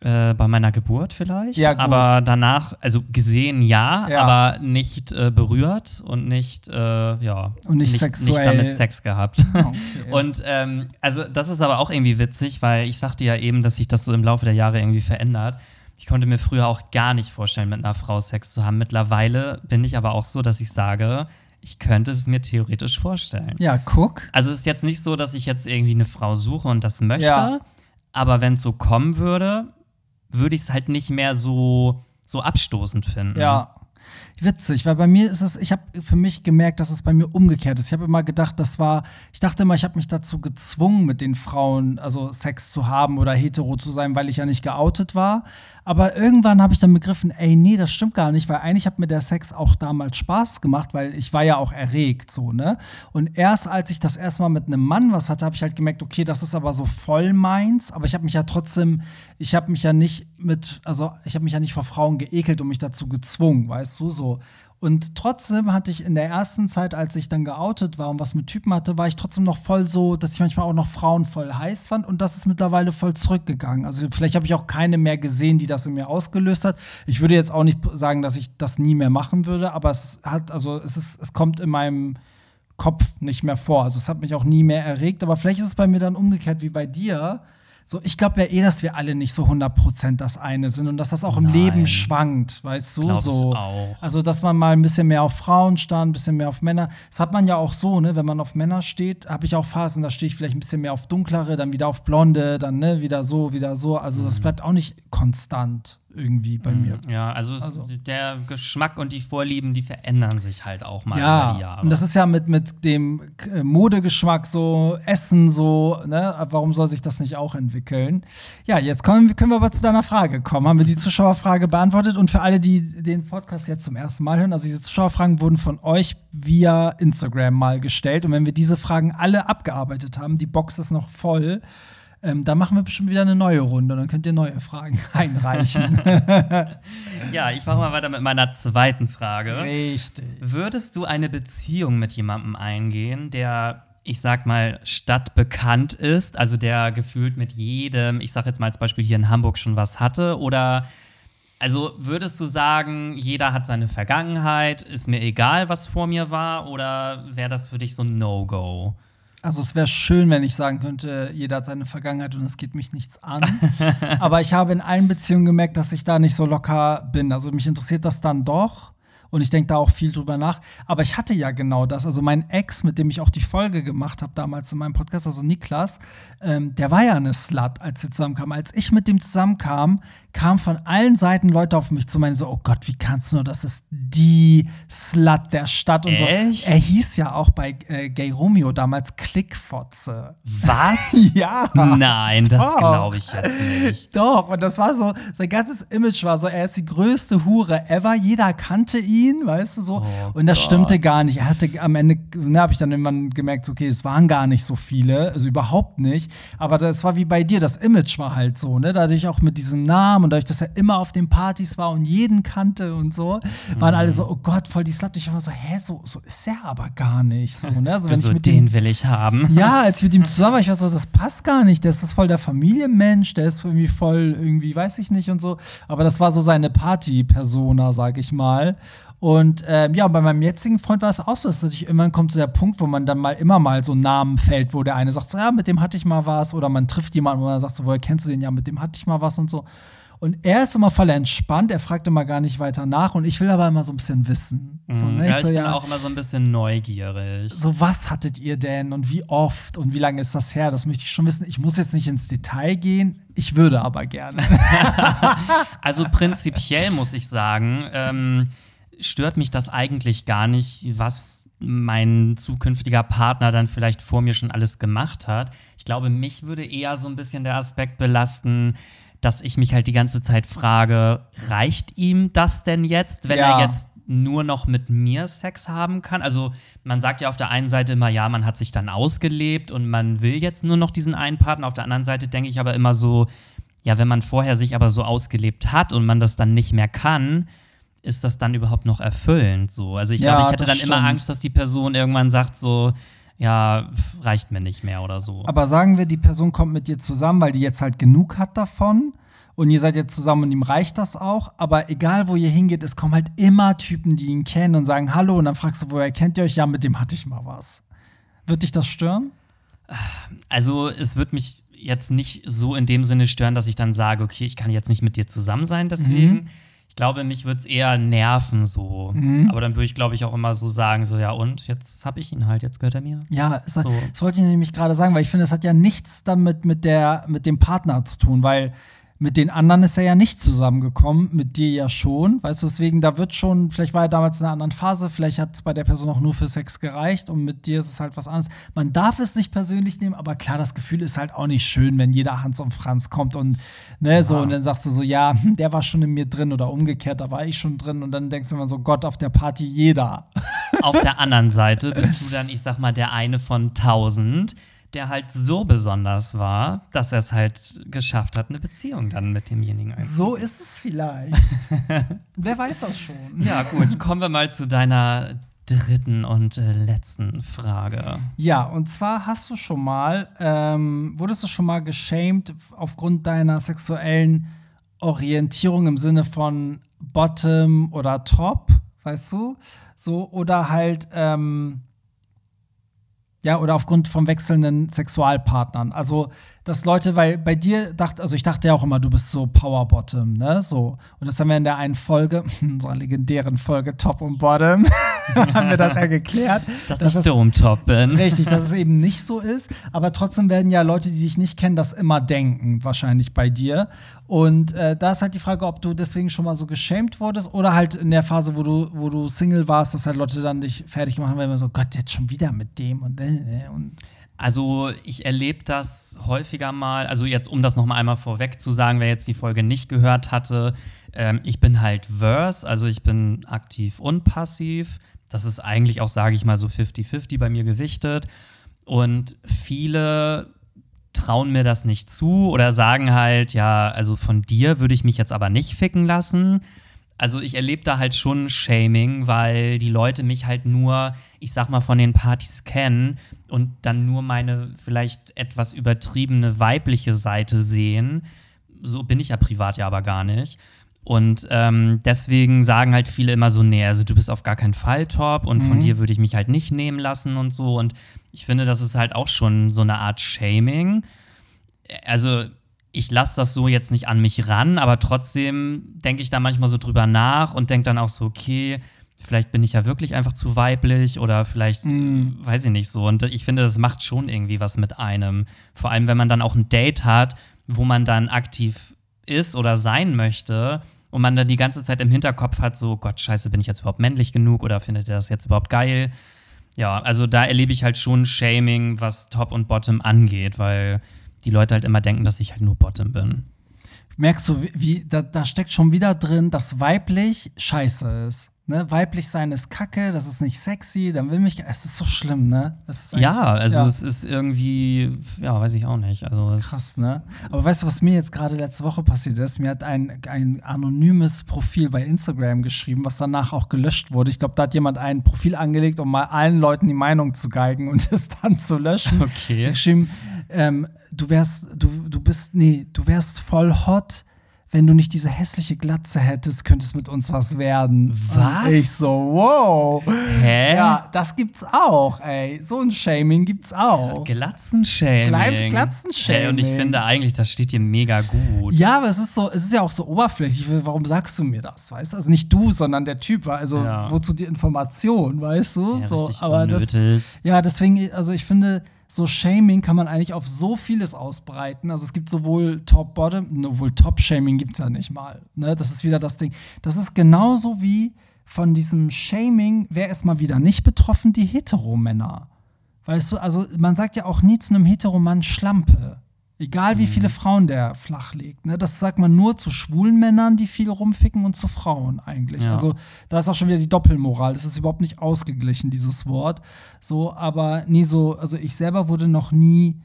Äh, bei meiner Geburt vielleicht. Ja, gut. Aber danach, also gesehen ja, Ja. aber nicht äh, berührt und nicht, äh, ja, Und nicht nicht, sexuell. damit Sex gehabt. Okay. Und ähm, also das ist aber auch irgendwie witzig, weil ich sagte ja eben, dass sich das so im Laufe der Jahre irgendwie verändert. Ich konnte mir früher auch gar nicht vorstellen, mit einer Frau Sex zu haben. Mittlerweile bin ich aber auch so, dass ich sage, ich könnte es mir theoretisch vorstellen. ja, guck. Also es ist jetzt nicht so, dass ich jetzt irgendwie eine Frau suche und das möchte, Ja. aber wenn es so kommen würde, würde ich es halt nicht mehr so, so abstoßend finden. Ja. Witzig, weil bei mir ist es, ich habe für mich gemerkt, dass es bei mir umgekehrt ist. Ich habe immer gedacht, das war, ich dachte immer, ich habe mich dazu gezwungen, mit den Frauen, also Sex zu haben oder hetero zu sein, weil ich ja nicht geoutet war. Aber irgendwann habe ich dann begriffen, ey, nee, das stimmt gar nicht, weil eigentlich hat mir der Sex auch damals Spaß gemacht, weil ich war ja auch erregt, so, ne? Und erst als ich das erste Mal mit einem Mann was hatte, habe ich halt gemerkt, okay, das ist aber so voll meins, aber ich habe mich ja trotzdem, ich habe mich ja nicht mit, also ich habe mich ja nicht vor Frauen geekelt und mich dazu gezwungen, weißt du, so. Und trotzdem hatte ich in der ersten Zeit, als ich dann geoutet war und was mit Typen hatte, war ich trotzdem noch voll so, dass ich manchmal auch noch Frauen voll heiß fand und das ist mittlerweile voll zurückgegangen. Also vielleicht habe ich auch keine mehr gesehen, die das in mir ausgelöst hat. Ich würde jetzt auch nicht sagen, dass ich das nie mehr machen würde, aber es hat, also es ist, es kommt in meinem Kopf nicht mehr vor. Also es hat mich auch nie mehr erregt, aber vielleicht ist es bei mir dann umgekehrt wie bei dir. So, ich glaube ja eh, dass wir alle nicht so 100% das eine sind und dass das auch im Nein. Leben schwankt, weißt du? So. auch. Also, dass man mal ein bisschen mehr auf Frauen stand, ein bisschen mehr auf Männer. Das hat man ja auch so, ne? Wenn man auf Männer steht, habe ich auch Phasen, da stehe ich vielleicht ein bisschen mehr auf dunklere, dann wieder auf blonde, dann ne, wieder so, wieder so. Also, Mhm. das bleibt auch nicht konstant irgendwie bei mir. Ja, also, Also. der Geschmack und die Vorlieben, die verändern sich halt auch mal über die Ja, Jahre. und das ist ja mit, mit dem äh, Modegeschmack so, Essen so, ne? Warum soll sich das nicht auch entwickeln? Ja, jetzt kommen, können wir aber zu deiner Frage kommen. Haben wir die Zuschauerfrage beantwortet? Und für alle, die den Podcast jetzt zum ersten Mal hören, also diese Zuschauerfragen wurden von euch via Instagram mal gestellt. Und wenn wir diese Fragen alle abgearbeitet haben, die Box ist noch voll, ähm, dann machen wir bestimmt wieder eine neue Runde. Dann könnt ihr neue Fragen einreichen. ja, ich mache mal weiter mit meiner zweiten Frage. Richtig. Würdest du eine Beziehung mit jemandem eingehen, der, ich sag mal, stadtbekannt ist, also der gefühlt mit jedem, ich sag jetzt mal als Beispiel hier in Hamburg schon was hatte? Oder also würdest du sagen, jeder hat seine Vergangenheit, ist mir egal, was vor mir war, oder wäre das für dich so ein No-Go? Also es wäre schön, wenn ich sagen könnte, jeder hat seine Vergangenheit und es geht mich nichts an. Aber ich habe in allen Beziehungen gemerkt, dass ich da nicht so locker bin. Also mich interessiert das dann doch. Und ich denke da auch viel drüber nach. Aber ich hatte ja genau das. Also mein Ex, mit dem ich auch die Folge gemacht habe damals in meinem Podcast, also Niklas, ähm, der war ja eine Slut, als wir zusammenkamen. Als ich mit dem zusammenkam, kamen von allen Seiten Leute auf mich zu meinen so, oh Gott, wie kannst du nur, das ist die Slut der Stadt und Echt? so. Er hieß ja auch bei äh, Gay Romeo damals Klickfotze. Was? Ja. Nein, das glaube ich jetzt nicht. Doch, und das war so, sein ganzes Image war so, er ist die größte Hure ever, jeder kannte ihn, weißt du so. Oh und das Gott. stimmte gar nicht. Er hatte am Ende ne, habe ich dann irgendwann gemerkt, okay, es waren gar nicht so viele, also überhaupt nicht. Aber das war wie bei dir, das Image war halt so, ne? Dadurch auch mit diesem Namen und dadurch, dass er immer auf den Partys war und jeden kannte und so, waren alle so, oh Gott, voll die Slut. Ich war so, hä, so, so ist er aber gar nicht. So, ne? also, wenn so, ich mit den dem, will ich haben. Ja, als ich mit ihm zusammen war, ich war so, das passt gar nicht. Der ist das voll der Familienmensch, der ist irgendwie voll irgendwie, weiß ich nicht und so. Aber das war so seine Party-Persona, sag ich mal. Und ähm, ja, bei meinem jetzigen Freund war es auch so, dass natürlich immer kommt so der Punkt, wo man dann mal immer mal so Namen fällt, wo der eine sagt, so, ja, mit dem hatte ich mal was, oder man trifft jemanden, wo man sagt, so, woher kennst du den? Ja, mit dem hatte ich mal was und so. Und er ist immer voll entspannt, er fragt immer gar nicht weiter nach und ich will aber immer so ein bisschen wissen. So, mhm. ne? Ja, ich so, bin ja, auch immer so ein bisschen neugierig. So, was hattet ihr denn und wie oft und wie lange ist das her? Das möchte ich schon wissen. Ich muss jetzt nicht ins Detail gehen, ich würde aber gerne. also prinzipiell muss ich sagen, ähm, stört mich das eigentlich gar nicht, was mein zukünftiger Partner dann vielleicht vor mir schon alles gemacht hat. Ich glaube, mich würde eher so ein bisschen der Aspekt belasten, dass ich mich halt die ganze Zeit frage, reicht ihm das denn jetzt, wenn ja. er jetzt nur noch mit mir Sex haben kann? Also man sagt ja auf der einen Seite immer, ja, man hat sich dann ausgelebt und man will jetzt nur noch diesen einen Partner. Auf der anderen Seite denke ich aber immer so, ja, wenn man vorher sich aber so ausgelebt hat und man das dann nicht mehr kann, ist das dann überhaupt noch erfüllend? So, also ich ja, glaube, ich hätte dann stimmt. immer Angst, dass die Person irgendwann sagt so, ja, reicht mir nicht mehr oder so. Aber sagen wir, die Person kommt mit dir zusammen, weil die jetzt halt genug hat davon und ihr seid jetzt zusammen und ihm reicht das auch. Aber egal, wo ihr hingeht, es kommen halt immer Typen, die ihn kennen und sagen Hallo und dann fragst du, woher kennt ihr euch? Ja, mit dem hatte ich mal was. Wird dich das stören? Also, es wird mich jetzt nicht so in dem Sinne stören, dass ich dann sage, okay, ich kann jetzt nicht mit dir zusammen sein, deswegen. Mhm. Ich glaube, mich würde es eher nerven so. Mhm. Aber dann würde ich, glaube ich, auch immer so sagen, so ja und, jetzt habe ich ihn halt, jetzt gehört er mir. Ja, es, so. das wollte ich nämlich gerade sagen, weil ich finde, es hat ja nichts damit mit, der, mit dem Partner zu tun, weil mit den anderen ist er ja nicht zusammengekommen, mit dir ja schon. Weißt du, deswegen, da wird schon, vielleicht war er damals in einer anderen Phase, vielleicht hat es bei der Person auch nur für Sex gereicht und mit dir ist es halt was anderes. Man darf es nicht persönlich nehmen, aber klar, das Gefühl ist halt auch nicht schön, wenn jeder Hans und Franz kommt und ne, ja. so und dann sagst du so, ja, hm, der war schon in mir drin oder umgekehrt, da war ich schon drin und dann denkst du immer so, Gott, auf der Party jeder. Auf der anderen Seite bist du dann, ich sag mal, der eine von tausend der halt so besonders war, dass er es halt geschafft hat, eine Beziehung dann mit demjenigen einzugehen. So ist es vielleicht. Wer weiß das schon. Ja, gut, kommen wir mal zu deiner dritten und äh, letzten Frage. Ja, und zwar hast du schon mal, ähm, wurdest du schon mal geschämt aufgrund deiner sexuellen Orientierung im Sinne von Bottom oder Top, weißt du? So, oder halt, ähm, ja, oder aufgrund von wechselnden Sexualpartnern. Also, dass Leute, weil bei dir dachte, also ich dachte ja auch immer, du bist so Power Bottom, ne? So. Und das haben wir in der einen Folge, unserer legendären Folge Top und Bottom, haben wir das ja geklärt. dass, dass ich Dome Top bin. Richtig, dass es eben nicht so ist. Aber trotzdem werden ja Leute, die dich nicht kennen, das immer denken, wahrscheinlich bei dir. Und äh, da ist halt die Frage, ob du deswegen schon mal so geschämt wurdest oder halt in der Phase, wo du, wo du Single warst, dass halt Leute dann dich fertig machen, weil man so, Gott, jetzt schon wieder mit dem und, äh, äh und also ich erlebe das häufiger mal, also jetzt um das noch mal einmal vorweg zu sagen, wer jetzt die Folge nicht gehört hatte, ähm, ich bin halt Verse, also ich bin aktiv und passiv. Das ist eigentlich auch, sage ich mal, so 50-50 bei mir gewichtet. Und viele trauen mir das nicht zu oder sagen halt, ja, also von dir würde ich mich jetzt aber nicht ficken lassen. Also ich erlebe da halt schon Shaming, weil die Leute mich halt nur, ich sag mal, von den Partys kennen und dann nur meine vielleicht etwas übertriebene weibliche Seite sehen. So bin ich ja privat ja aber gar nicht. Und ähm, deswegen sagen halt viele immer so, nee, also du bist auf gar keinen Fall top und mhm. von dir würde ich mich halt nicht nehmen lassen und so. Und ich finde, das ist halt auch schon so eine Art Shaming. Also ich lasse das so jetzt nicht an mich ran, aber trotzdem denke ich da manchmal so drüber nach und denke dann auch so, okay, vielleicht bin ich ja wirklich einfach zu weiblich oder vielleicht, mm. weiß ich nicht so. Und ich finde, das macht schon irgendwie was mit einem. Vor allem, wenn man dann auch ein Date hat, wo man dann aktiv ist oder sein möchte und man dann die ganze Zeit im Hinterkopf hat, so, Gott, scheiße, bin ich jetzt überhaupt männlich genug oder findet er das jetzt überhaupt geil? Ja, also da erlebe ich halt schon Shaming, was Top und Bottom angeht, weil die Leute halt immer denken, dass ich halt nur Bottom bin. Merkst du, wie, da, da steckt schon wieder drin, dass weiblich scheiße ist. Ne, weiblich sein ist kacke, das ist nicht sexy, dann will mich. Es ist so schlimm, ne? Es ist eigentlich- Ja, also ja. es ist irgendwie, ja, weiß ich auch nicht. Also es, Krass, ne? Aber weißt du, was mir jetzt gerade letzte Woche passiert ist? Mir hat ein, ein anonymes Profil bei Instagram geschrieben, was danach auch gelöscht wurde. Ich glaube, da hat jemand ein Profil angelegt, um mal allen Leuten die Meinung zu geigen und es dann zu löschen. Okay. Geschrieben, ähm, du wärst, du, du bist, nee, du wärst voll hot. Wenn du nicht diese hässliche Glatze hättest, könnte es mit uns was werden. Was? Und ich so, wow. Hä? Ja, das gibt's auch, ey. So ein Shaming gibt's auch. Glatzenshaming. Glatzenshaming. Hey, und ich finde eigentlich, das steht dir mega gut. Ja, aber es ist so, es ist ja auch so oberflächlich. Warum sagst du mir das? Weißt du? Also nicht du, sondern der Typ. Also Ja. wozu die Information, weißt du? Ja, so, aber das, ja, deswegen, also ich finde, so Shaming kann man eigentlich auf so vieles ausbreiten. Also es gibt sowohl Top-Bottom, ne, wohl Top-Shaming gibt es ja nicht mal. Ne? Das ist wieder das Ding. Das ist genauso wie von diesem Shaming, wer ist mal wieder nicht betroffen? Die Heteromänner. Weißt du, also man sagt ja auch nie zu einem Heteromann Schlampe. Egal Mhm. wie viele Frauen der flach legt. Ne? Das sagt man nur zu schwulen Männern, die viel rumficken und zu Frauen eigentlich. Ja. Also da ist auch schon wieder die Doppelmoral. Das ist überhaupt nicht ausgeglichen, dieses Wort. So, aber nie so, also ich selber wurde noch nie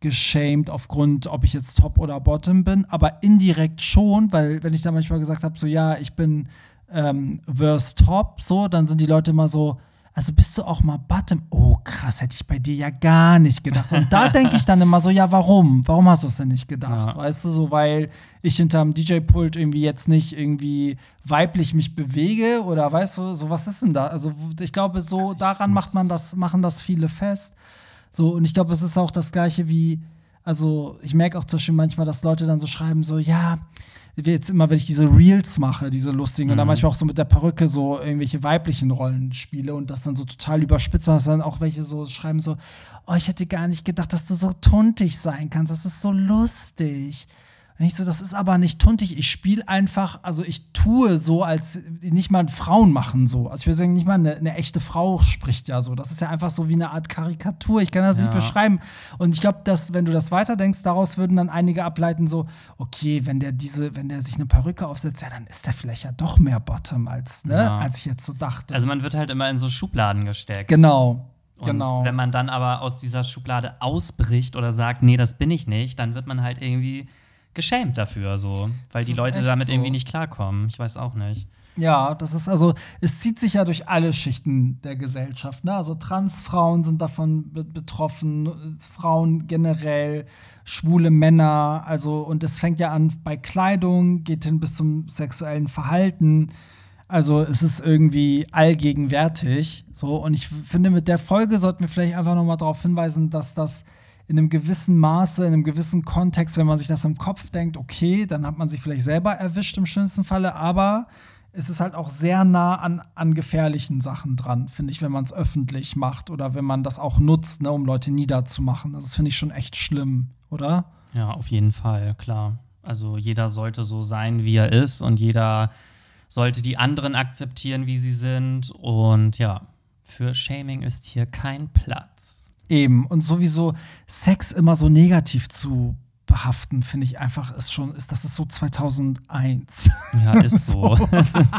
geshamed aufgrund, ob ich jetzt Top oder Bottom bin, aber indirekt schon, weil wenn ich da manchmal gesagt habe, so ja, ich bin ähm, Verse Top, so, dann sind die Leute immer so, also bist du auch mal Bottom? Oh, krass, hätte ich bei dir ja gar nicht gedacht. Und da denke ich dann immer so, ja, warum? Warum hast du es denn nicht gedacht? Ja. Weißt du, so, weil ich hinterm DJ-Pult irgendwie jetzt nicht irgendwie weiblich mich bewege oder weißt du, so was ist denn da? Also ich glaube, so daran macht man das, machen das viele fest. So, und ich glaube, es ist auch das Gleiche wie, also ich merke auch zum Beispiel manchmal, dass Leute dann so schreiben, so, ja, jetzt immer, wenn ich diese Reels mache, diese lustigen, und dann manchmal auch so mit der Perücke so irgendwelche weiblichen Rollen spiele und das dann so total überspitzt, dass dann auch welche so schreiben, so, oh, ich hätte gar nicht gedacht, dass du so tuntig sein kannst, das ist so lustig. Und ich so, das ist aber nicht tuntig. Ich spiele einfach, also ich tue so, als nicht mal Frauen machen so. Also ich würde sagen, nicht mal eine, eine echte Frau spricht ja so. Das ist ja einfach so wie eine Art Karikatur. Ich kann das Ja. nicht beschreiben. Und ich glaube, dass, wenn du das weiterdenkst, daraus würden dann einige ableiten, so, okay, wenn der diese, wenn der sich eine Perücke aufsetzt, ja, dann ist der vielleicht ja doch mehr Bottom als, ne, Ja. als ich jetzt so dachte. Also man wird halt immer in so Schubladen gesteckt. genau. Und genau. wenn man dann aber aus dieser Schublade ausbricht oder sagt, nee, das bin ich nicht, dann wird man halt irgendwie geschämt dafür, so. Weil Das die Leute damit so. irgendwie nicht klarkommen. Ich weiß auch nicht. Ja, das ist also, es zieht sich ja durch alle Schichten der Gesellschaft. Ne? Also Transfrauen sind davon be betroffen, Frauen generell, schwule Männer, also und es fängt ja an bei Kleidung, geht hin bis zum sexuellen Verhalten. Also es ist irgendwie allgegenwärtig. So, und ich finde, mit der Folge sollten wir vielleicht einfach noch mal darauf hinweisen, dass das in einem gewissen Maße, in einem gewissen Kontext, wenn man sich das im Kopf denkt, okay, dann hat man sich vielleicht selber erwischt im schlimmsten Falle, aber es ist halt auch sehr nah an, an gefährlichen Sachen dran, finde ich, wenn man es öffentlich macht oder wenn man das auch nutzt, ne, um Leute niederzumachen. Das finde ich schon echt schlimm, oder? Ja, auf jeden Fall, klar. Also jeder sollte so sein, wie er ist und jeder sollte die anderen akzeptieren, wie sie sind. Und ja, für Shaming ist hier kein Platz. Eben. Und sowieso Sex immer so negativ zu behaften, finde ich einfach, ist schon, ist, das ist so 2001. Ja, ist so. Das ist,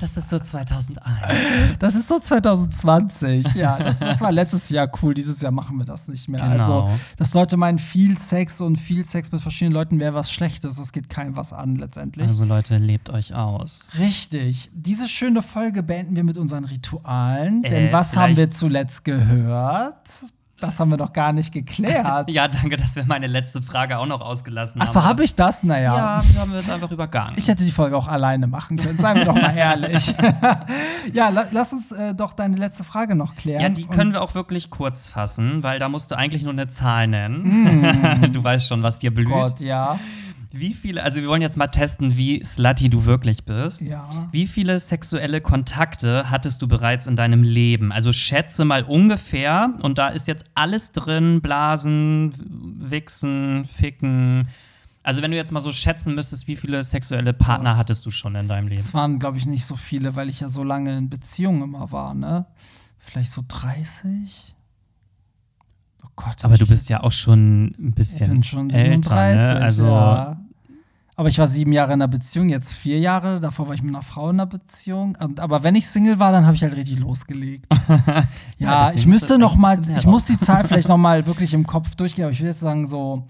das ist so 2001. Das ist so 2020. Ja, das, das war letztes Jahr cool. Dieses Jahr machen wir das nicht mehr. Genau. Also, das sollte meinen viel Sex und viel Sex mit verschiedenen Leuten wäre was Schlechtes. Das geht keinem was an letztendlich. Also Leute, lebt euch aus. Richtig. Diese schöne Folge beenden wir mit unseren Ritualen. Äh, denn was haben wir zuletzt gehört? Das haben wir noch gar nicht geklärt. Ja, danke, dass wir meine letzte Frage auch noch ausgelassen haben. Achso, habe ich das? Naja. Ja, wir haben es einfach übergangen. Ich hätte die Folge auch alleine machen können, sagen wir doch mal ehrlich. ja, la lass uns äh, doch deine letzte Frage noch klären. ja, die können wir auch wirklich kurz fassen, weil da musst du eigentlich nur eine Zahl nennen. du weißt schon, was dir blüht. Mm. Gott, ja. Wie viele, also wir wollen jetzt mal testen, wie slutty du wirklich bist. Ja. Wie viele sexuelle Kontakte hattest du bereits in deinem Leben? Also schätze mal ungefähr, und da ist jetzt alles drin: Blasen, Wichsen, Ficken. Also, wenn du jetzt mal so schätzen müsstest, wie viele sexuelle Partner hattest du schon in deinem Leben? Es waren, glaube ich, nicht so viele, weil ich ja so lange in Beziehungen immer war, ne? Vielleicht so 30? Oh Gott. Aber du ich bist ja auch schon ein Ich bisschen bin schon älter, 37, ne? Also, ja. Aber ich war sieben Jahre in einer Beziehung, jetzt vier Jahre. Davor war ich mit einer Frau in einer Beziehung. Und, aber wenn ich Single war, dann habe ich halt richtig losgelegt. ja, deswegen ich müsste das noch mal, ich muss die Zahl vielleicht noch mal wirklich im Kopf durchgehen. Aber ich würde jetzt sagen so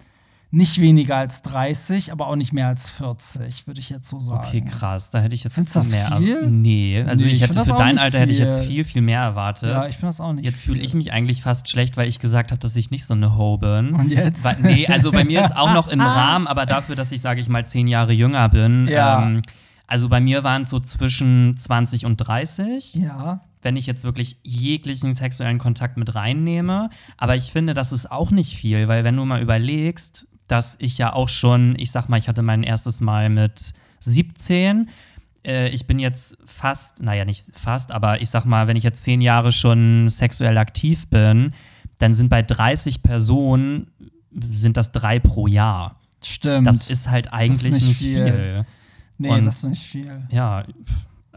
nicht weniger als 30, aber auch nicht mehr als 40, würde ich jetzt so sagen. Okay, krass. Da hätte ich jetzt Findest das mehr. viel? Nee, also Nee, ich hätte für dein Alter hätte ich jetzt viel. viel, mehr erwartet. Ja, ich finde das auch nicht. Jetzt fühle ich mich eigentlich fast schlecht, weil ich gesagt habe, dass ich nicht so eine Ho bin. Und jetzt? Weil, nee, also bei mir ist auch noch im Rahmen, aber dafür, dass ich, sage ich mal, zehn Jahre jünger bin. Ja. Ähm, also bei mir waren es so zwischen 20 und 30. Ja. wenn ich jetzt wirklich jeglichen sexuellen Kontakt mit reinnehme. Aber ich finde, das ist auch nicht viel, weil wenn du mal überlegst, dass ich ja auch schon, ich sag mal, ich hatte mein erstes Mal mit 17. Äh, ich bin jetzt fast, naja, nicht fast, aber ich sag mal, wenn ich jetzt zehn Jahre schon sexuell aktiv bin, dann sind bei 30 Personen, sind das drei pro Jahr. Stimmt. Das ist halt eigentlich nicht nicht, viel. viel. nee, und- das ist nicht viel. Ja,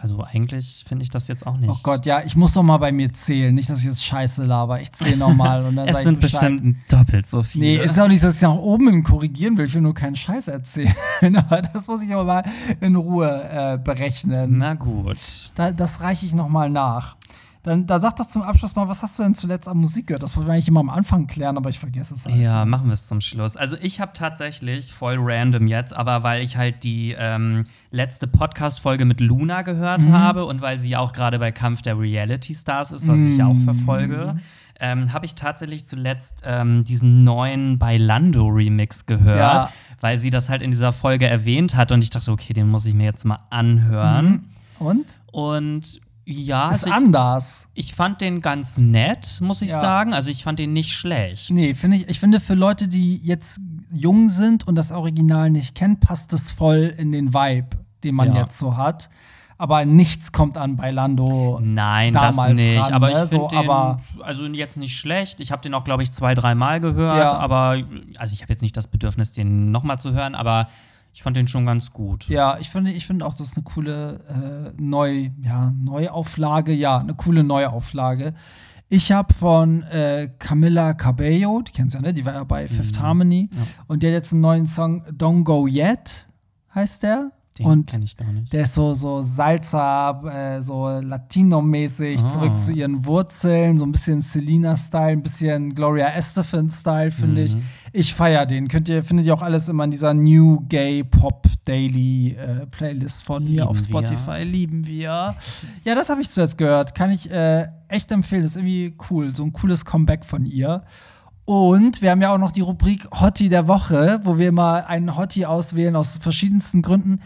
also eigentlich finde ich das jetzt auch nicht. Oh Gott, ja, ich muss noch mal bei mir zählen. Nicht, dass ich jetzt Scheiße laber. Ich zähle noch mal und dann es sind bestimmt doppelt so viele. Nee, ist auch nicht so, dass ich nach oben hin korrigieren will. Ich will nur keinen Scheiß erzählen. Aber das muss ich auch mal in Ruhe äh, berechnen. Na gut. Da, das reiche ich noch mal nach. Dann da sag doch zum Abschluss mal, was hast du denn zuletzt an Musik gehört? Das wollen wir eigentlich immer am Anfang klären, aber ich vergesse es halt. Ja, machen wir es zum Schluss. Also ich habe tatsächlich voll random jetzt, aber weil ich halt die ähm, letzte Podcast-Folge mit Luna gehört Mhm. habe und weil sie auch gerade bei Kampf der Reality Stars ist, was ich ja auch Mhm. verfolge, ähm, habe ich tatsächlich zuletzt ähm, diesen neuen Bailando-Remix gehört, Ja. weil sie das halt in dieser Folge erwähnt hat und ich dachte, okay, den muss ich mir jetzt mal anhören. Und? Und ja, Ist also ich, anders. ich fand den ganz nett, muss ich Ja. sagen. Also ich fand den nicht schlecht. Nee, finde ich, ich finde für Leute, die jetzt jung sind und das Original nicht kennen, passt es voll in den Vibe, den man Ja. jetzt so hat. Aber nichts kommt an bei Lando. Nein, das damals nicht. ran, aber ne? ich finde So, den, aber- also jetzt nicht schlecht. Ich habe den auch, glaube ich, zwei, dreimal gehört. Ja. Aber, also ich habe jetzt nicht das Bedürfnis, den nochmal zu hören, aber ich fand den schon ganz gut. Ja, ich finde, ich finde auch, das ist eine coole äh, Neu, ja, Neuauflage. Ja, eine coole Neuauflage. Ich habe von äh, Camilla Cabello, die kennst du ja, ne? Die war ja bei Fifth Mhm. Harmony. Und die hat jetzt einen neuen Song, Don't Go Yet, heißt der. Den und ich gar nicht. Der ist so, so Salsa, äh, so Latino-mäßig, Ah. zurück zu ihren Wurzeln, so ein bisschen Selena-Style, ein bisschen Gloria Estefan-Style, finde ich. Mhm. Ich feiere den. Könnt ihr, findet ihr auch alles immer in dieser New Gay Pop Daily äh, Playlist von mir Lieben auf wir. Spotify. Lieben wir. Ja, das habe ich zuletzt gehört. Kann ich äh, echt empfehlen. ist irgendwie cool. So ein cooles Comeback von ihr. Und wir haben ja auch noch die Rubrik Hottie der Woche, wo wir mal einen Hottie auswählen aus verschiedensten Gründen.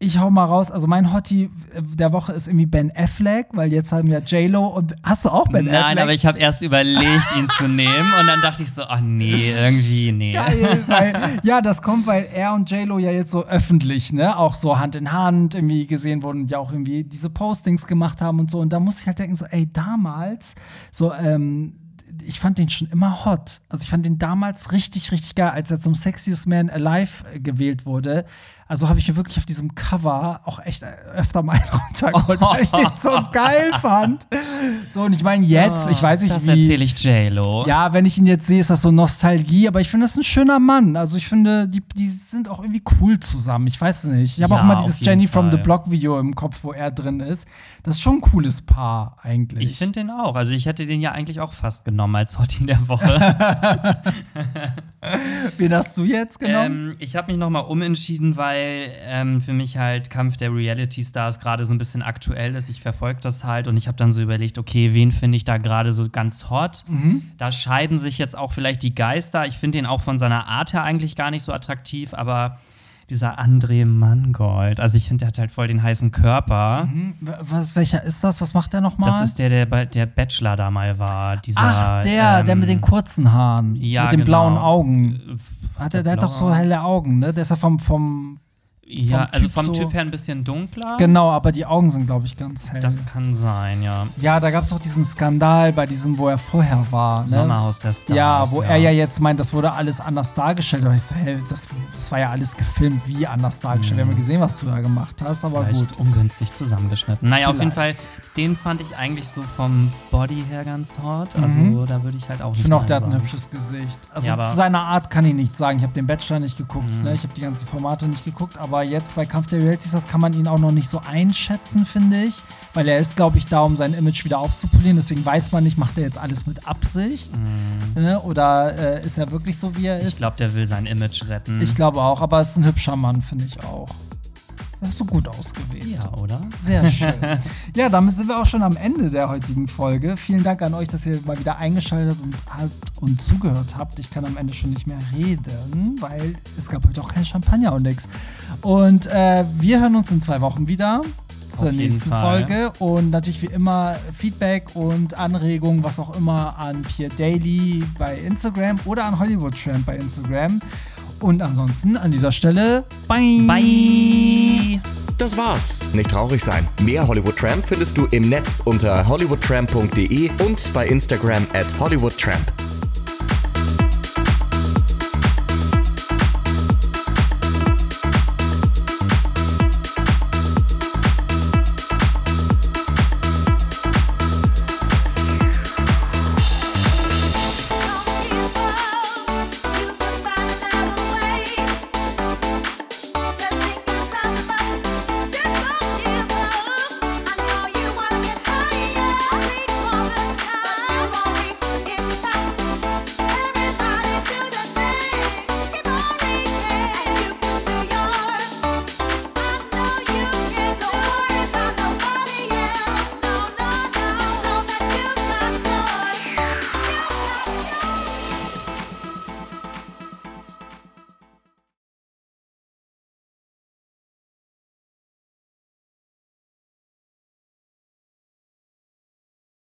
Ich hau mal raus, also mein Hottie der Woche ist irgendwie Ben Affleck, weil jetzt haben wir J-Lo und hast du auch Ben Affleck? Nein, aber ich habe erst überlegt, ihn zu nehmen und dann dachte ich so, ach nee, irgendwie nee. Geil, weil, ja, das kommt, weil er und J-Lo ja jetzt so öffentlich, ne, auch so Hand in Hand irgendwie gesehen wurden und ja auch irgendwie diese Postings gemacht haben und so. Und da musste ich halt denken, so, ey, damals, so, ähm, ich fand den schon immer hot. Also ich fand den damals richtig, richtig geil, als er zum Sexiest Man Alive äh, gewählt wurde. Also habe ich mir wirklich auf diesem Cover auch echt äh, öfter mal einen runtergeholt, weil ich den so geil fand. So, und ich meine, jetzt, ich weiß nicht, das wie. erzähle ich J-Lo. Ja, wenn ich ihn jetzt sehe, ist das so Nostalgie, aber ich finde, das ist ein schöner Mann. Also ich finde, die, die sind auch irgendwie cool zusammen. Ich weiß nicht. Ich habe Ja, auch auf dieses Jenny from the Fall. Block Video im Kopf, wo er drin ist. Das ist schon ein cooles Paar eigentlich. Ich finde den auch. Also ich hätte den ja eigentlich auch fast genommen als Hottie der Woche. Wen hast du jetzt genommen? Ähm, ich habe mich nochmal umentschieden, weil ähm, für mich halt Kampf der Reality Stars gerade so ein bisschen aktuell ist. Ich verfolge das halt und ich habe dann so überlegt, okay, wen finde ich da gerade so ganz hot? Mhm. Da scheiden sich jetzt auch vielleicht die Geister. Ich finde den auch von seiner Art her eigentlich gar nicht so attraktiv, aber dieser André Mangold, also ich finde, der hat halt voll den heißen Körper. Hm, Was, welcher ist das? Was macht der nochmal? Das ist der, der bei der Bachelor da mal war. Dieser, Ach, der, der ähm, mit den kurzen Haaren. ja, mit den genau. blauen Augen. Hat der, der hat doch so helle Augen, ne? Der ist ja vom, vom Ja, Vom also Typ vom so- Typ her ein bisschen dunkler. Genau, aber die Augen sind, glaube ich, ganz hell. Das kann sein, ja. ja, da gab es auch diesen Skandal bei diesem, wo er vorher war. Ne? Sommerhaus der Stars. Ja, wo er ja jetzt meint, das wurde alles anders dargestellt. Aber ich so, hey, das, das war ja alles gefilmt, wie anders dargestellt. Wir haben ja gesehen, was du da gemacht hast, aber Vielleicht gut. ungünstig zusammengeschnitten. Naja, auf jeden Fall, Vielleicht. den fand ich eigentlich so vom Body her ganz hot. Also Mhm. da würde ich halt auch Ich nicht finde auch, der hat ein hübsches Gesicht. Also Ja, zu seiner Art kann ich nichts sagen. Ich habe den Bachelor nicht geguckt, Mhm. ne? ich habe die ganzen Formate nicht geguckt, aber jetzt bei Kampf der Realities, das kann man ihn auch noch nicht so einschätzen, finde ich. Weil er ist, glaube ich, da, um sein Image wieder aufzupolieren. Deswegen weiß man nicht, macht er jetzt alles mit Absicht? Ne? Oder äh, ist er wirklich so, wie er Mhm. Ich ist? glaube, der will sein Image retten. Ich glaube auch, aber er ist ein hübscher Mann, finde ich auch. Das hast du gut ausgewählt. Ja, oder? Sehr schön. ja, damit sind wir auch schon am Ende der heutigen Folge. Vielen Dank an euch, dass ihr mal wieder eingeschaltet und, habt und zugehört habt. Ich kann am Ende schon nicht mehr reden, weil es gab heute auch kein Champagner und nix. Und äh, wir hören uns in zwei Wochen wieder zur nächsten Fall. Folge. Und natürlich wie immer Feedback und Anregungen, was auch immer, an Pierre Daily bei Instagram oder an Hollywood Tramp bei Instagram. Und ansonsten an dieser Stelle, bye! Bye! Das war's. Nicht traurig sein. Mehr Hollywood Tramp findest du im Netz unter hollywoodtramp.de und bei Instagram at hollywoodtramp.